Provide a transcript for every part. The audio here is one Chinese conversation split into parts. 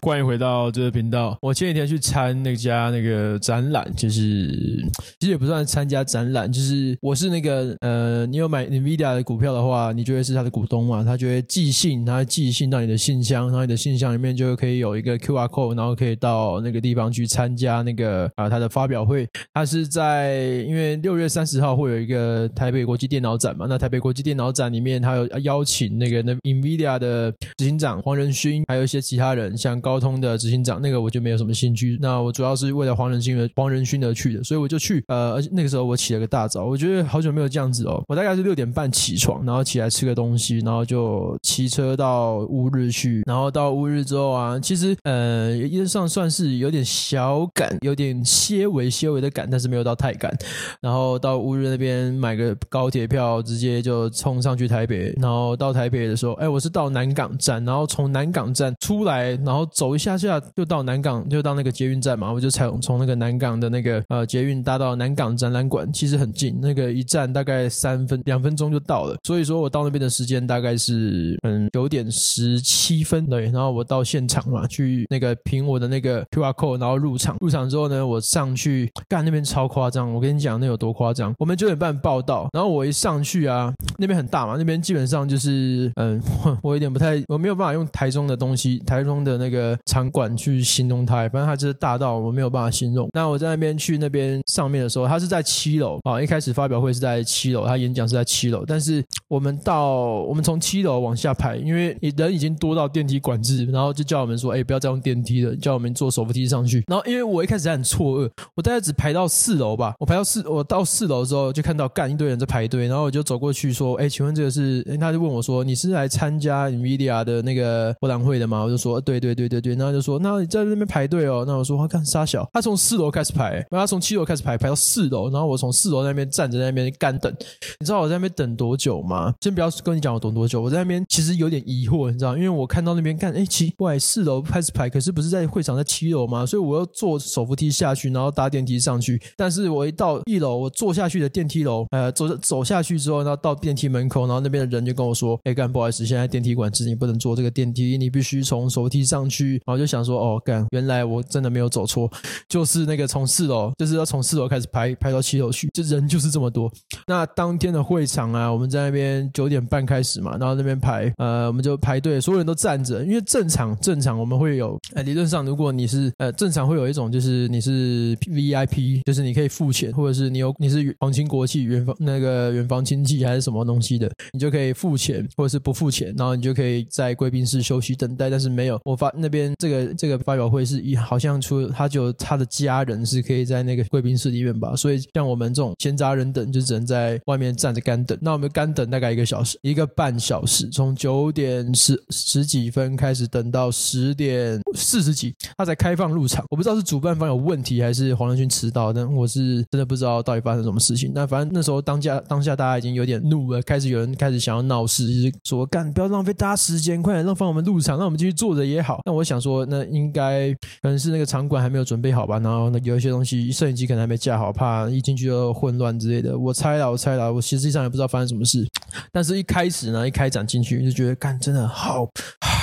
欢迎回到这个频道。我前几天去参那家那个展览，就是其实也不算参加展览，就是我是那个呃，你有买 NVIDIA 的股票的话，你就会是他的股东嘛，他就会寄信，他寄信到你的信箱，然后你的信箱里面就可以有一个 QR code，然后可以到那个地方去参加那个啊、呃、他的发表会。他是在因为六月三十号会有一个台北国际电脑展嘛，那台北国际电脑展里面他有邀请那个那 NVIDIA 的执行长黄仁勋，还有一些其他人。像高通的执行长，那个我就没有什么兴趣。那我主要是为了黄仁勋而黄仁勋而去的，所以我就去。呃，而且那个时候我起了个大早，我觉得好久没有这样子哦。我大概是六点半起床，然后起来吃个东西，然后就骑车到乌日去。然后到乌日之后啊，其实呃，一路上算是有点小赶，有点些微些微的赶，但是没有到太赶。然后到乌日那边买个高铁票，直接就冲上去台北。然后到台北的时候，哎，我是到南港站，然后从南港站出来。然后走一下下就到南港，就到那个捷运站嘛，我就从从那个南港的那个呃捷运搭到南港展览馆，其实很近，那个一站大概三分两分钟就到了。所以说我到那边的时间大概是嗯九点十七分对，然后我到现场嘛，去那个凭我的那个 QR code，然后入场。入场之后呢，我上去干那边超夸张，我跟你讲那有多夸张。我们九点半报到，然后我一上去啊，那边很大嘛，那边基本上就是嗯，我有点不太，我没有办法用台中的东西，台中的。那个场馆去形容它，反正它就是大到我们没有办法形容。那我在那边去那边上面的时候，它是在七楼啊。一开始发表会是在七楼，他演讲是在七楼。但是我们到我们从七楼往下排，因为人已经多到电梯管制，然后就叫我们说：“哎，不要再用电梯了，叫我们坐手扶梯上去。”然后因为我一开始很错愕，我大概只排到四楼吧。我排到四，我到四楼之后就看到干一堆人在排队，然后我就走过去说：“哎，请问这个是？”他就问我说：“你是来参加 NVIDIA 的那个博览会的吗？”我就说：“对对。”对对对对，然后就说，那你在那边排队哦。那我说，我看杀小，他从四楼开始排，然后从七楼开始排，排到四楼，然后我从四楼那边站着在那边干等。你知道我在那边等多久吗？先不要跟你讲我等多久，我在那边其实有点疑惑，你知道，因为我看到那边干，哎，奇怪，四楼开始排，可是不是在会场在七楼吗？所以我要坐手扶梯下去，然后搭电梯上去。但是我一到一楼，我坐下去的电梯楼，呃，走走下去之后，然后到电梯门口，然后那边的人就跟我说，哎，干，不好意思，现在电梯管制，你不能坐这个电梯，你必须从手扶梯上去。然后就想说，哦，干，原来我真的没有走错，就是那个从四楼，就是要从四楼开始排排到七楼去，就人就是这么多。那当天的会场啊，我们在那边九点半开始嘛，然后那边排，呃，我们就排队，所有人都站着，因为正常正常我们会有，呃，理论上如果你是呃正常会有一种就是你是 VIP，就是你可以付钱，或者是你有你是皇亲国戚远方那个远房亲戚还是什么东西的，你就可以付钱，或者是不付钱，然后你就可以在贵宾室休息等待。但是没有，我发那边。这个这个发表会是一好像除了他就他的家人是可以在那个贵宾室里面吧，所以像我们这种闲杂人等就只能在外面站着干等。那我们干等大概一个小时，一个半小时，从九点十十几分开始等到十点四十几，他才开放入场。我不知道是主办方有问题还是黄仁勋迟到，但我是真的不知道到底发生什么事情。那反正那时候当下当下大家已经有点怒了，开始有人开始想要闹事，就是说干不要浪费大家时间，快点让放我们入场，让我们继续坐着也好。那我。想说，那应该可能是那个场馆还没有准备好吧，然后那，有一些东西，摄影机可能还没架好，怕一进去就混乱之类的。我猜了，我猜了，我实际上也不知道发生什么事。但是一开始呢，一开展进去就觉得，干真的。好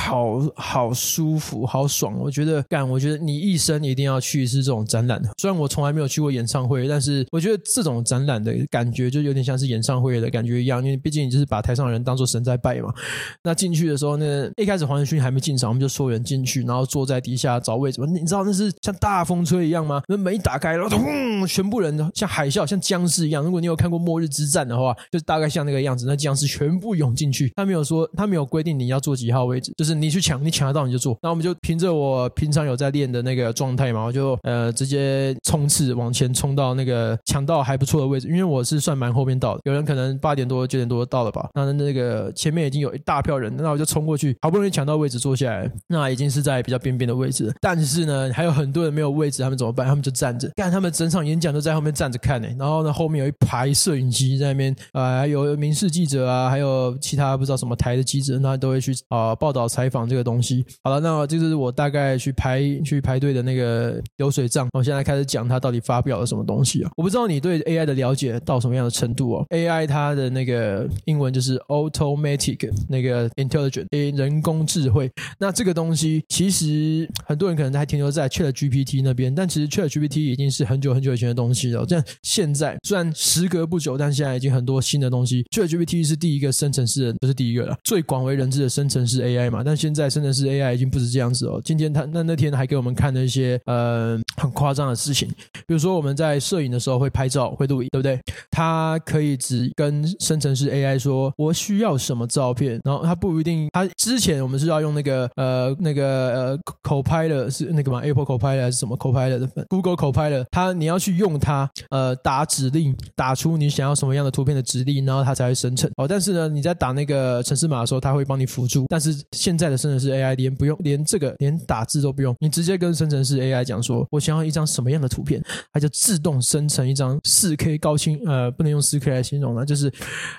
好好舒服，好爽！我觉得干，我觉得你一生一定要去一次这种展览。虽然我从来没有去过演唱会，但是我觉得这种展览的感觉就有点像是演唱会的感觉一样，因为毕竟你就是把台上的人当做神在拜嘛。那进去的时候呢，一开始黄仁勋还没进场，我们就所有人进去，然后坐在底下找位置。你知道那是像大风吹一样吗？那门一打开，然后咚，全部人像海啸，像僵尸一样。如果你有看过《末日之战》的话，就大概像那个样子。那僵尸全部涌进去，他没有说，他没有规定你要坐几号位置，就是。你去抢，你抢得到你就做。那我们就凭着我平常有在练的那个状态嘛，我就呃直接冲刺往前冲到那个抢到还不错的位置，因为我是算蛮后面到的。有人可能八点多九点多到了吧，那那个前面已经有一大票人，那我就冲过去，好不容易抢到位置坐下来，那已经是在比较边边的位置。但是呢，还有很多人没有位置，他们怎么办？他们就站着，干他们整场演讲都在后面站着看呢。然后呢，后面有一排摄影机在那边，呃，有民视记者啊，还有其他不知道什么台的记者，那都会去啊、呃、报道采。采访这个东西。好了，那这就是我大概去排去排队的那个流水账。我现在开始讲它到底发表了什么东西啊？我不知道你对 AI 的了解到什么样的程度哦。AI 它的那个英文就是 automatic 那个 intelligent 人工智慧。那这个东西其实很多人可能还停留在 ChatGPT 那边，但其实 ChatGPT 已经是很久很久以前的东西了。这样现在虽然时隔不久，但现在已经很多新的东西。ChatGPT 是第一个生成式的，不是第一个了，最广为人知的生成式 AI 嘛。但现在生成式 AI 已经不是这样子哦。今天他那那天还给我们看了一些嗯很夸张的事情，比如说我们在摄影的时候会拍照会录影，对不对？它可以只跟生成式 AI 说我需要什么照片，然后它不一定。它之前我们是要用那个呃那个呃 Copilot 是那个嘛 Apple Copilot 还是什么 Copilot 的 Google Copilot，它你要去用它呃打指令，打出你想要什么样的图片的指令，然后它才会生成哦。但是呢，你在打那个程式码的时候，它会帮你辅助。但是现在的生成式 AI 连不用连这个连打字都不用，你直接跟生成式 AI 讲说，我想要一张什么样的图片，它就自动生成一张四 K 高清呃不能用四 K 来形容了，就是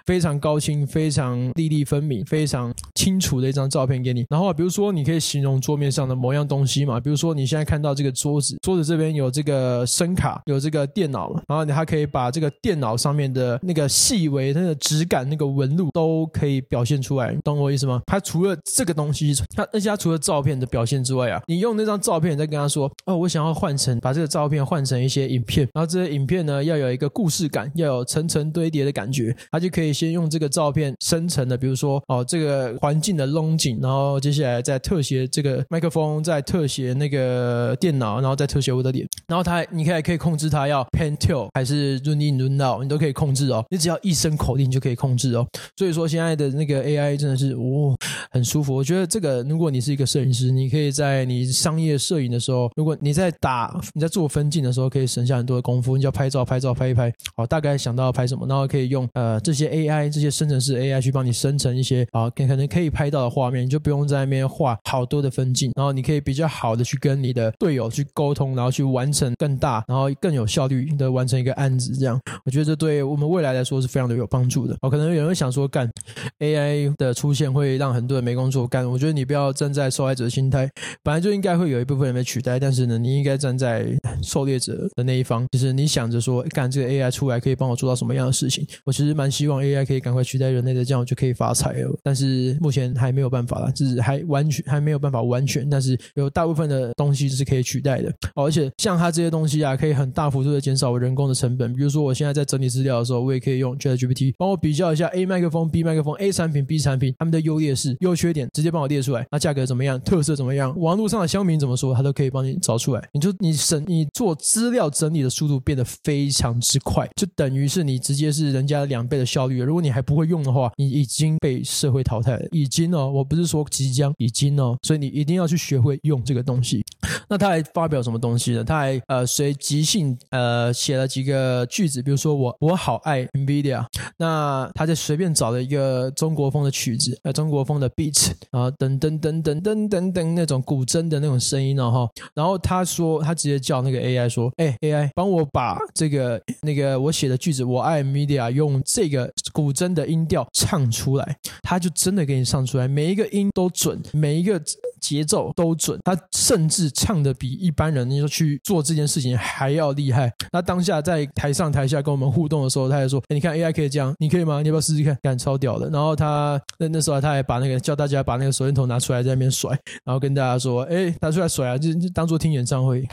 非常高清、非常粒粒分明、非常清楚的一张照片给你。然后比如说你可以形容桌面上的某样东西嘛，比如说你现在看到这个桌子，桌子这边有这个声卡，有这个电脑，然后你还可以把这个电脑上面的那个细微的那个质感、那个纹路都可以表现出来，懂我意思吗？它除了这个东西，它而且它除了照片的表现之外啊，你用那张照片，再跟他说，哦，我想要换成把这个照片换成一些影片，然后这些影片呢要有一个故事感，要有层层堆叠的感觉，它就可以先用这个照片生成的，比如说哦这个环境的龙景，然后接下来再特写这个麦克风，再特写那个电脑，然后再特写我的脸，然后它你可以可以控制它要 pan tilt 还是 zoom in zoom out，你都可以控制哦，你只要一声口令就可以控制哦。所以说现在的那个 AI 真的是哦很舒服，我觉得这个如果你是一个摄影师，你可以在你商业摄影的时候，如果你在打你在做分镜的时候，可以省下很多的功夫，你就要拍照拍照拍一拍，好，大概想到拍什么，然后可以用呃这些 AI 这些生成式 AI 去帮你生成一些啊可可能可以拍到的画面，你就不用在那边画好多的分镜，然后你可以比较好的去跟你的队友去沟通，然后去完成更大，然后更有效率的完成一个案子，这样我觉得这对我们未来来说是非常的有帮助的。哦，可能有人会想说，干 AI 的出现会让很多人没工作干，我觉得你不要站在受害者的心态，本来就应该会有一部分人被取代，但是呢，你应该站在在狩猎者的那一方，就是你想着说，干这个 AI 出来可以帮我做到什么样的事情？我其实蛮希望 AI 可以赶快取代人类的，这样我就可以发财了。但是目前还没有办法啦，就是还完全还没有办法完全，但是有大部分的东西是可以取代的。哦，而且像它这些东西啊，可以很大幅度的减少我人工的成本。比如说我现在在整理资料的时候，我也可以用 ChatGPT 帮我比较一下 A 麦克风、B 麦克风、A 产品、B 产品它们的优劣势、优缺点，直接帮我列出来。那价格怎么样？特色怎么样？网络上的乡民怎么说？它都可以帮你找出来。你就你你做资料整理的速度变得非常之快，就等于是你直接是人家两倍的效率。如果你还不会用的话，你已经被社会淘汰了。已经哦，我不是说即将，已经哦，所以你一定要去学会用这个东西。那他还发表什么东西呢？他还呃随即兴呃写了几个句子，比如说我我好爱 NVIDIA。那他就随便找了一个中国风的曲子，呃中国风的 beat 啊噔噔噔噔噔噔噔那种古筝的那种声音哦哈。然后他说他直接叫那个 AI 说，哎 AI 帮我把这个那个我写的句子我爱 NVIDIA 用这个古筝的音调唱出来，他就真的给你唱出来，每一个音都准，每一个。节奏都准，他甚至唱的比一般人你说去做这件事情还要厉害。他当下在台上台下跟我们互动的时候，他还说：“欸、你看 AI 可以这样，你可以吗？你要不要试试看？干超屌的。”然后他那那时候他还把那个叫大家把那个手电筒拿出来在那边甩，然后跟大家说：“哎、拿出来甩啊，就当做听演唱会。”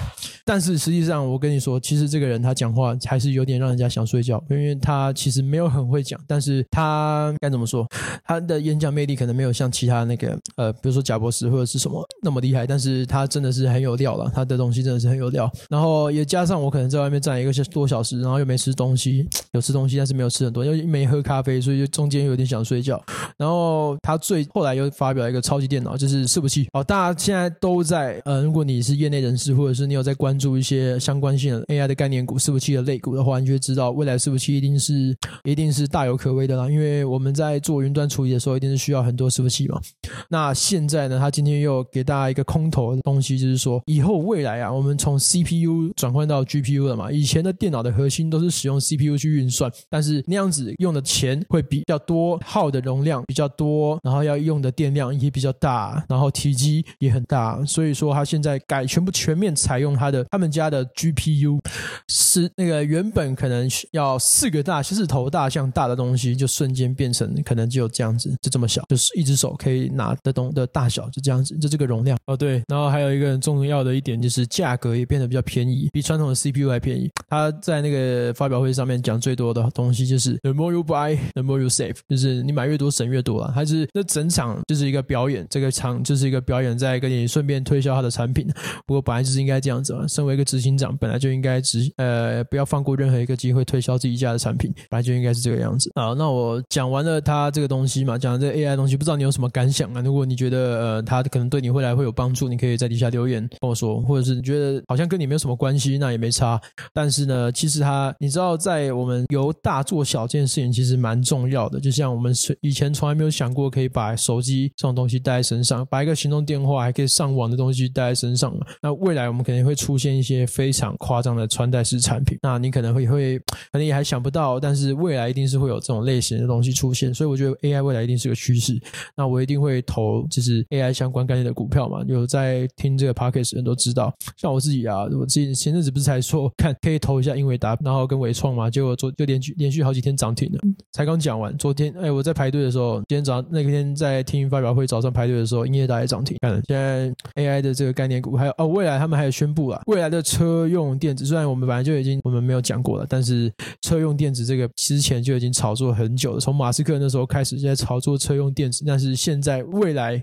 但是实际上，我跟你说，其实这个人他讲话还是有点让人家想睡觉，因为他其实没有很会讲，但是他该怎么说？他的演讲魅力可能没有像其他那个呃，比如说贾博士或者是。什么那么厉害？但是他真的是很有料了，他的东西真的是很有料。然后也加上我可能在外面站一个多小时，然后又没吃东西，有吃东西但是没有吃很多，又没喝咖啡，所以就中间有点想睡觉。然后他最后来又发表一个超级电脑，就是伺服器。好，大家现在都在呃，如果你是业内人士，或者是你有在关注一些相关性的 AI 的概念股、伺服器的类股的话，你就会知道未来伺服器一定是一定是大有可为的啦。因为我们在做云端处理的时候，一定是需要很多伺服器嘛。那现在呢，他今天又给大家一个空头的东西，就是说以后未来啊，我们从 CPU 转换到 GPU 了嘛。以前的电脑的核心都是使用 CPU 去运算，但是那样子用的钱会比较多，耗的容量比较多，然后要用的电量也比较大，然后体积也很大。所以说，他现在改全部全面采用他的他们家的 GPU，是那个原本可能要四个大四头大象大的东西，就瞬间变成可能只有这样子，就这么小，就是一只手可以拿得动的大小，就这样子，就这个容量哦。对，然后还有一个很重要的一点就是价格也变得比较便宜，比传统的 CPU 还便宜。他在那个发表会上面讲最多的东西就是 The more you buy, the more you save，就是你买越多省越多啊。还是那整场就是一个表演，这个场就是一个表演，在跟你顺便推销他的产品。不过本来就是应该这样子嘛，身为一个执行长，本来就应该执呃不要放过任何一个机会推销自己家的产品，本来就应该是这个样子。好，那我讲完了他这个东西嘛，讲了这个 AI 东西，不知道你有什么感想啊？如果你觉得呃他可能对你未来会有帮助，你可以在底下留言跟我说，或者是你觉得好像跟你没有什么关系，那也没差。但是呢，其实它你知道，在我们由大做小这件事情其实蛮重要的。就像我们以前从来没有想过可以把手机这种东西带在身上，把一个行动电话还可以上网的东西带在身上。那未来我们肯定会出现一些非常夸张的穿戴式产品，那你可能会会可能也还想不到，但是未来一定是会有这种类型的东西出现。所以我觉得 AI 未来一定是个趋势。那我一定会投就是 AI 相关念的股票嘛。有在听这个 Podcast 的人都知道，像我自己啊，我自己前阵子不是才说 看可以投一下英伟达，然后跟伟创嘛，结果昨就连续连续好几天涨停了。才刚讲完，昨天哎我在排队的时候，今天早上那天在听发表会早上排队的时候，英业达也涨停。看了现在 AI 的这个概念股，还有哦未来他们还有宣布了未来的车用电子，虽然我们本来就已经我们没有讲过了，但是车用电子这个之前就已经炒作很久了，从马斯克那时候开始就在炒作车用电子，但是现在未来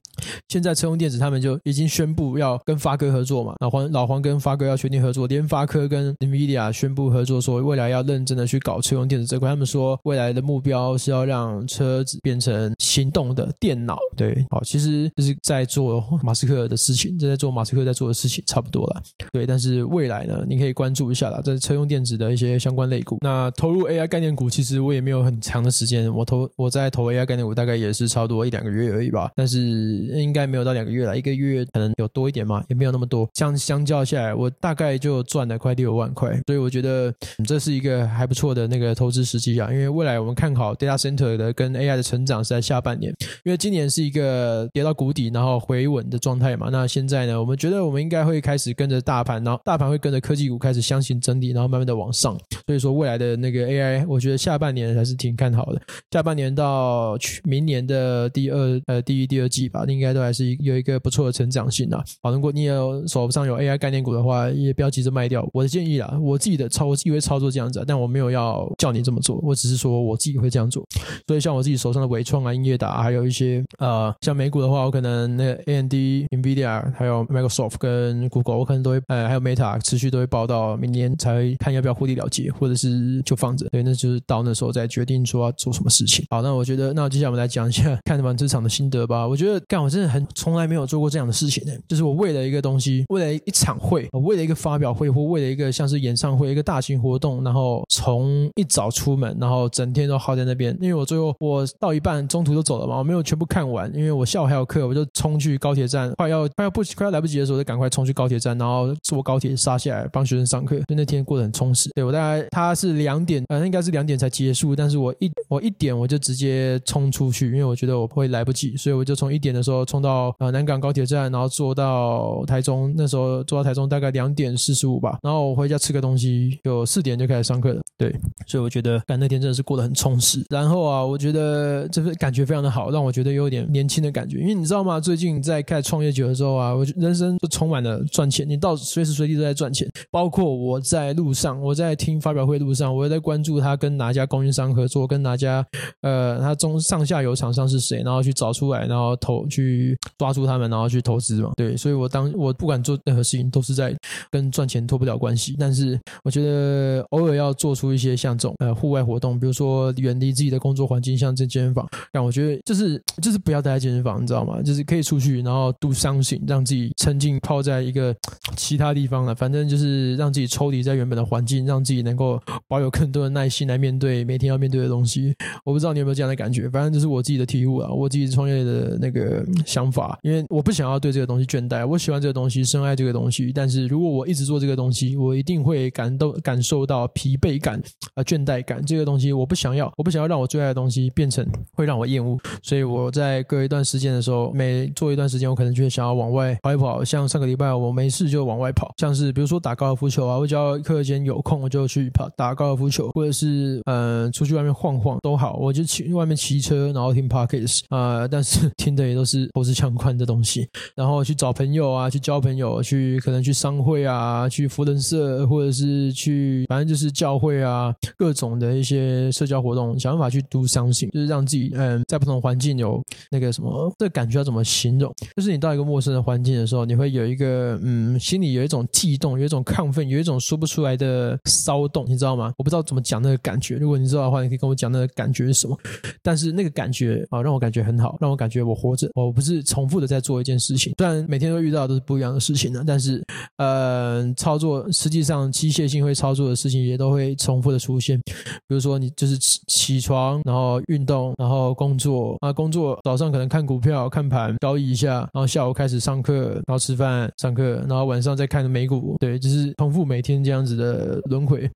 现在车用电子他们就已经宣布要跟发哥合作嘛，老黄老黄跟发哥要确定合作，联发科跟 NVIDIA 宣布合作，说未来要认真的去搞车用电子这块。他们说未来的目标是要让车子变成行动的电脑。对，好，其实就是在做马斯克的事情，正在做马斯克在做的事情，差不多了。对，但是未来呢，你可以关注一下啦，这是车用电子的一些相关类股。那投入 AI 概念股，其实我也没有很长的时间，我投我在投 AI 概念股大概也是差不多一两个月而已吧。但是应该没有到两个月了，一个月可能有多一点嘛，也没有那么多。相相较下来，我大概就赚了快六万块，所以我觉得这是一个还不错的那个投资时机啊。因为未来我们看好 data center 的跟 AI 的成长是在下半年，因为今年是一个跌到谷底然后回稳的状态嘛。那现在呢，我们觉得我们应该会开始跟着大盘，然后大盘会跟着科技股开始相形整理，然后慢慢的往上。所以说未来的那个 AI，我觉得下半年还是挺看好的。下半年到去明年的第二呃第一第二季吧，应该都还是有一个不错的成长性啊。好，如果你也有手上有 AI 概念股的话，也不要急着卖掉。我的建议啦，我自己的操，我以为操作这样子，但我没有要叫你这么做，我只是说我自己会这样做。所以像我自己手上的伟创啊、音乐达，还有一些呃，像美股的话，我可能那 AMD、NVIDIA，还有 Microsoft 跟 Google，我可能都会呃，还有 Meta 持续都会报到明年才会看要不要获利了结，或者是就放着。对，那就是到那时候再决定说要做什么事情。好，那我觉得，那接下来我们来讲一下 看完这场的心得吧。我觉得，干，我真的很从来没有做过这样的事情呢，就是我为了一个东西，为了一场会，我为了一个发表会，或为了一个像是演唱会、一个大型活动，然后从一早出门，然后整天都耗在那边。因为我最后我到一半中途都走了嘛，我没有全部看完，因为我下午还有课，我就冲去高铁站，快要快要不快要来不及的时候，就赶快冲去高铁站，然后坐高铁杀下来帮学生上课。就那天过得很充实。对，我大概他是两点，呃，应该是两点才结束，但是我一我一点我就直接冲出去，因为我觉得我会来不及，所以我就从一点的时候冲到呃南港高铁站，然后坐到台中。那时候坐到台中大概两点四十五吧，然后我回家吃个东西，就四点就开始上课了。对，所以我觉得干那天真的是过得很充实。然后啊，我觉得这份感觉非常的好，让我觉得有点年轻的感觉。因为你知道吗？最近在开创业久的时候啊，我人生就充满了赚钱，你到随时随地都在赚钱。包括我在路上，我在听发表会路上，我也在关注他跟哪家供应商合作，跟哪家呃他中上下游厂商是谁，然后去找出来，然后投去抓住他们，然后去投资嘛。对，所以我当我不管做任何事情，都是在跟赚钱脱不了关系。但是我觉得偶尔要做出。一些像这种呃户外活动，比如说远离自己的工作环境，像这健身房。但我觉得就是就是不要待在健身房，你知道吗？就是可以出去，然后 do something，让自己沉浸泡在一个其他地方了。反正就是让自己抽离在原本的环境，让自己能够保有更多的耐心来面对每天要面对的东西。我不知道你有没有这样的感觉，反正这是我自己的体悟啊，我自己创业的那个想法。因为我不想要对这个东西倦怠，我喜欢这个东西，深爱这个东西。但是如果我一直做这个东西，我一定会感到感受到疲惫感啊、倦怠感。这个东西我不想要，我不想要让我最爱的东西变成会让我厌恶。所以我在隔一段时间的时候，每做一段时间，我可能就会想要往外跑一跑。像上个礼拜我没事就往外跑，像是比如说打高尔夫球啊，我只要课间有空我就去跑打高尔夫球，或者是嗯、呃、出去外面晃晃都好，我就去外面骑车，然后听 Podcast 啊、呃，但是听的也都是都是枪宽的东西，然后去找朋友啊，去交朋友，去可能去商会啊，去扶轮社，或者是去反正就是教会啊，各种的一些社交活动，想办法去 do something，就是让自己嗯在不同环境有那个什么，这感觉要怎么形容？就是你到一个陌生的环境的时候，你会有一个嗯心里有一种悸动，有一种亢奋，有一种说不出来的骚动，你知道吗？我不知道怎么讲那个感觉，如果你知道的话，你可以跟我讲那个感觉是什么。但是那个感觉啊，让我感觉很好，让我感觉我活着，我不是重复的在做一件事情，虽然每天都遇到的都是不一样的事情呢，但是呃，操作实际上机械性会操作的事情也都会重复的出现，比如说你就是起起床，然后运动，然后工作。啊，工作早上可能看股票、看盘、交易一下，然后下午开始上课，然后吃饭、上课，然后晚上再看美股，对，就是重复每天这样子的轮回。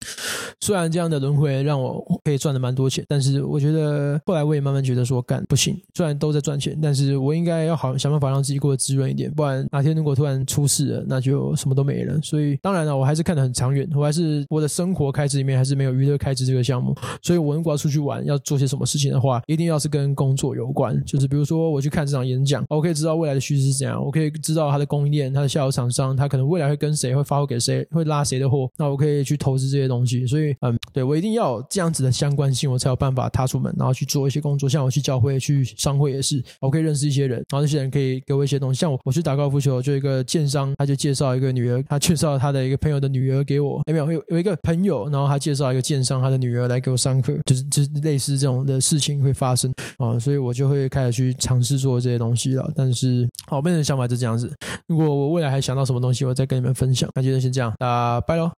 虽然这样的轮回让我可以赚的蛮多钱，但是我觉得后来我也慢慢觉得说，干不行，虽然都在赚钱，但是我应该要好想办法让自己过得滋润一点，不然哪天如果突然出事了，那就什么都没了。所以当然了，我还是看得很长远，我还是我的生活开支里面还是没有娱乐开支这个项目。所以我如果要出去玩，要做些什么事情的话，一定要是跟工作有关，就是比如说我去看这场演讲，我可以知道未来的趋势是怎样，我可以知道它的供应链、它的下游厂商，它可能未来会跟谁会发货给谁，会拉谁的货，那我可以去投资这些东西。所以嗯，对，我一定要有这样子的相关性，我才有办法踏出门，然后去做一些工作。像我去教会、去商会也是，我可以认识一些人，然后这些人可以给我一些东西。像我，我去打高尔夫球，就一个建商，他就介绍一个女儿，他介绍他的一个朋友的女儿给我。有没有？有有一个朋友，然后他介绍一个建商，他的女儿来给我上课，就是就是类似这种的事情会发生啊，所以我就会开始去尝试做这些东西了。但是，好，我变成想法就这样子。如果我未来还想到什么东西，我再跟你们分享。那就先这样，那拜喽。